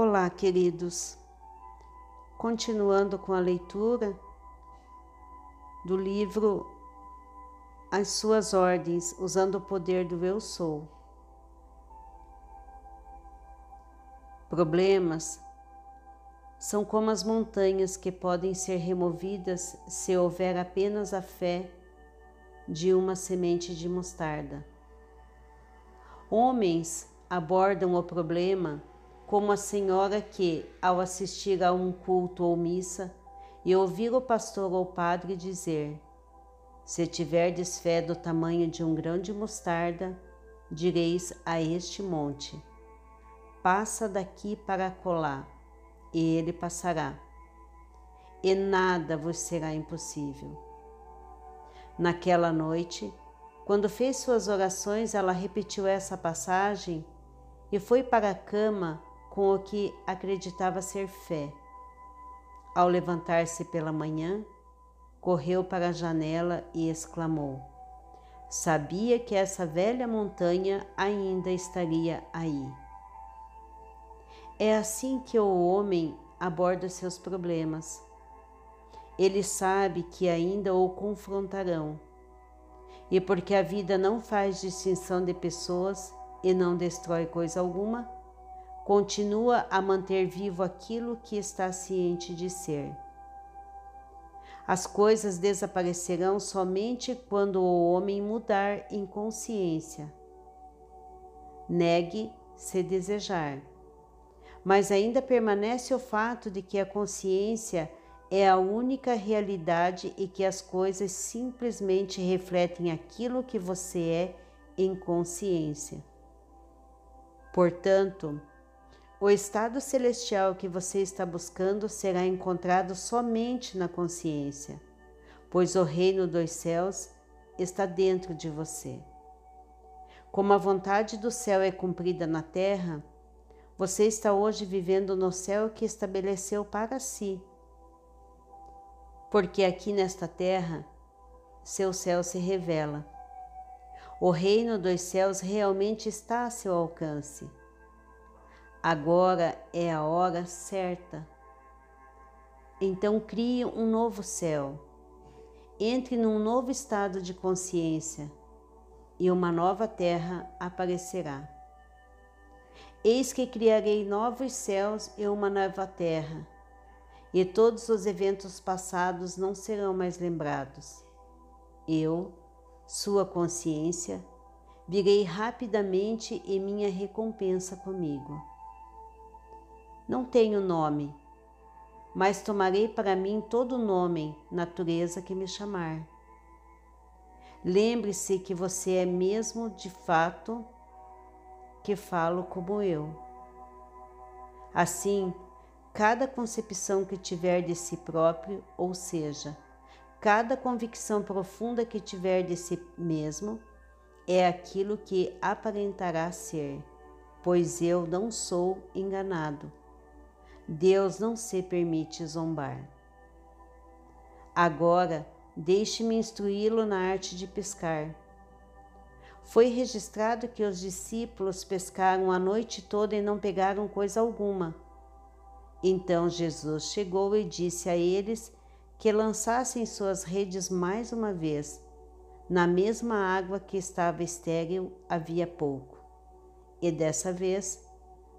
Olá, queridos. Continuando com a leitura do livro As Suas Ordens, usando o poder do Eu Sou. Problemas são como as montanhas que podem ser removidas se houver apenas a fé de uma semente de mostarda. Homens abordam o problema como a senhora que, ao assistir a um culto ou missa e ouvir o pastor ou padre dizer: Se tiverdes fé do tamanho de um grão de mostarda, direis a este monte: Passa daqui para colar, e ele passará. E nada vos será impossível. Naquela noite, quando fez suas orações, ela repetiu essa passagem e foi para a cama com o que acreditava ser fé. Ao levantar-se pela manhã, correu para a janela e exclamou: Sabia que essa velha montanha ainda estaria aí. É assim que o homem aborda seus problemas. Ele sabe que ainda o confrontarão. E porque a vida não faz distinção de pessoas e não destrói coisa alguma, continua a manter vivo aquilo que está ciente de ser. As coisas desaparecerão somente quando o homem mudar em consciência. Negue se desejar. Mas ainda permanece o fato de que a consciência é a única realidade e que as coisas simplesmente refletem aquilo que você é em consciência. Portanto, o estado celestial que você está buscando será encontrado somente na consciência, pois o reino dos céus está dentro de você. Como a vontade do céu é cumprida na terra, você está hoje vivendo no céu que estabeleceu para si. Porque aqui nesta terra, seu céu se revela. O reino dos céus realmente está a seu alcance Agora é a hora certa. Então crie um novo céu. Entre num novo estado de consciência e uma nova terra aparecerá. Eis que criarei novos céus e uma nova terra, e todos os eventos passados não serão mais lembrados. Eu, sua consciência, virei rapidamente e minha recompensa comigo. Não tenho nome, mas tomarei para mim todo nome, natureza que me chamar. Lembre-se que você é mesmo de fato que falo como eu. Assim, cada concepção que tiver de si próprio, ou seja, cada convicção profunda que tiver de si mesmo, é aquilo que aparentará ser, pois eu não sou enganado. Deus não se permite zombar. Agora, deixe-me instruí-lo na arte de pescar. Foi registrado que os discípulos pescaram a noite toda e não pegaram coisa alguma. Então Jesus chegou e disse a eles que lançassem suas redes mais uma vez. Na mesma água que estava estéril havia pouco. E dessa vez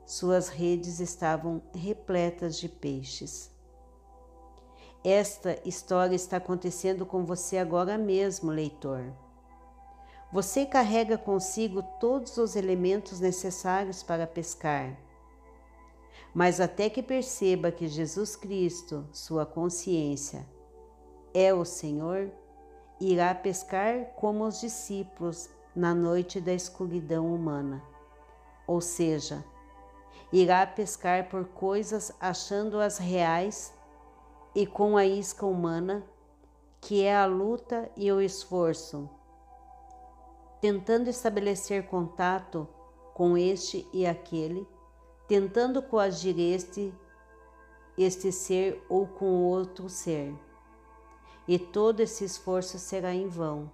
suas redes estavam repletas de peixes. Esta história está acontecendo com você agora mesmo, leitor. Você carrega consigo todos os elementos necessários para pescar. Mas até que perceba que Jesus Cristo, sua consciência, é o Senhor, irá pescar como os discípulos na noite da escuridão humana. Ou seja, irá pescar por coisas achando-as reais e com a isca humana, que é a luta e o esforço, tentando estabelecer contato com este e aquele, tentando coagir este, este ser ou com outro ser. E todo esse esforço será em vão.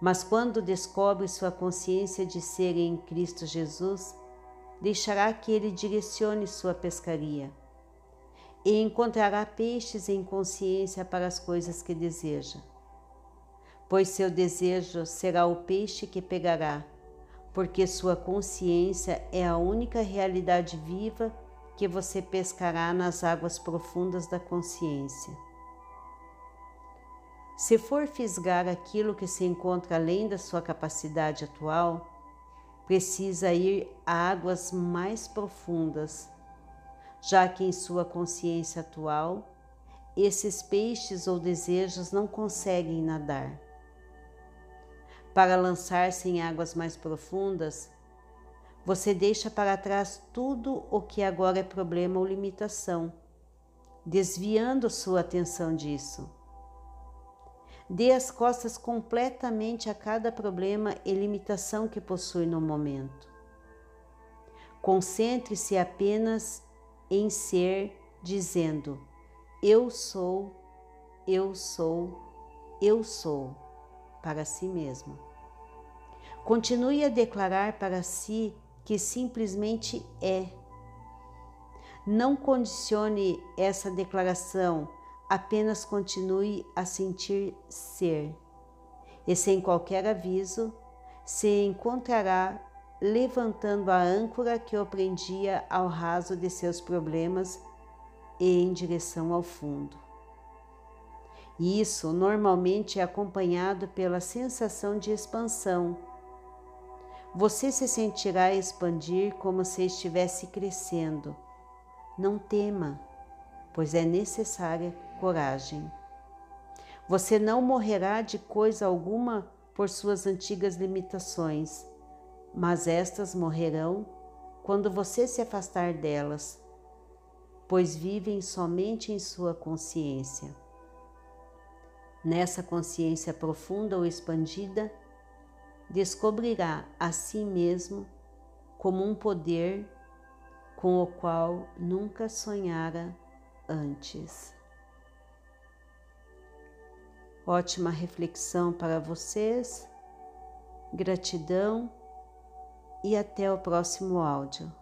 Mas quando descobre sua consciência de ser em Cristo Jesus, deixará que ele direcione sua pescaria e encontrará peixes em consciência para as coisas que deseja. Pois seu desejo será o peixe que pegará, porque sua consciência é a única realidade viva que você pescará nas águas profundas da consciência. Se for fisgar aquilo que se encontra além da sua capacidade atual, precisa ir a águas mais profundas, já que em sua consciência atual, esses peixes ou desejos não conseguem nadar. Para lançar-se em águas mais profundas, você deixa para trás tudo o que agora é problema ou limitação, desviando sua atenção disso Dê as costas completamente a cada problema e limitação que possui no momento. Concentre-se apenas em ser, dizendo: Eu sou, eu sou, eu sou, para si mesmo. Continue a declarar para si que simplesmente é. Não condicione essa declaração apenas continue a sentir ser, e sem qualquer aviso se encontrará levantando a âncora que o prendia ao raso de seus problemas e em direção ao fundo. Isso normalmente é acompanhado pela sensação de expansão. Você se sentirá expandir como se estivesse crescendo. Não tema, pois é necessária coragem. Você não morrerá de coisa alguma por suas antigas limitações, mas estas morrerão quando você se afastar delas, pois vivem somente em sua consciência. Nessa consciência profunda ou expandida, descobrirá a si mesmo como um poder com o qual nunca sonhara antes. Ótima reflexão para vocês. Gratidão e até o próximo áudio.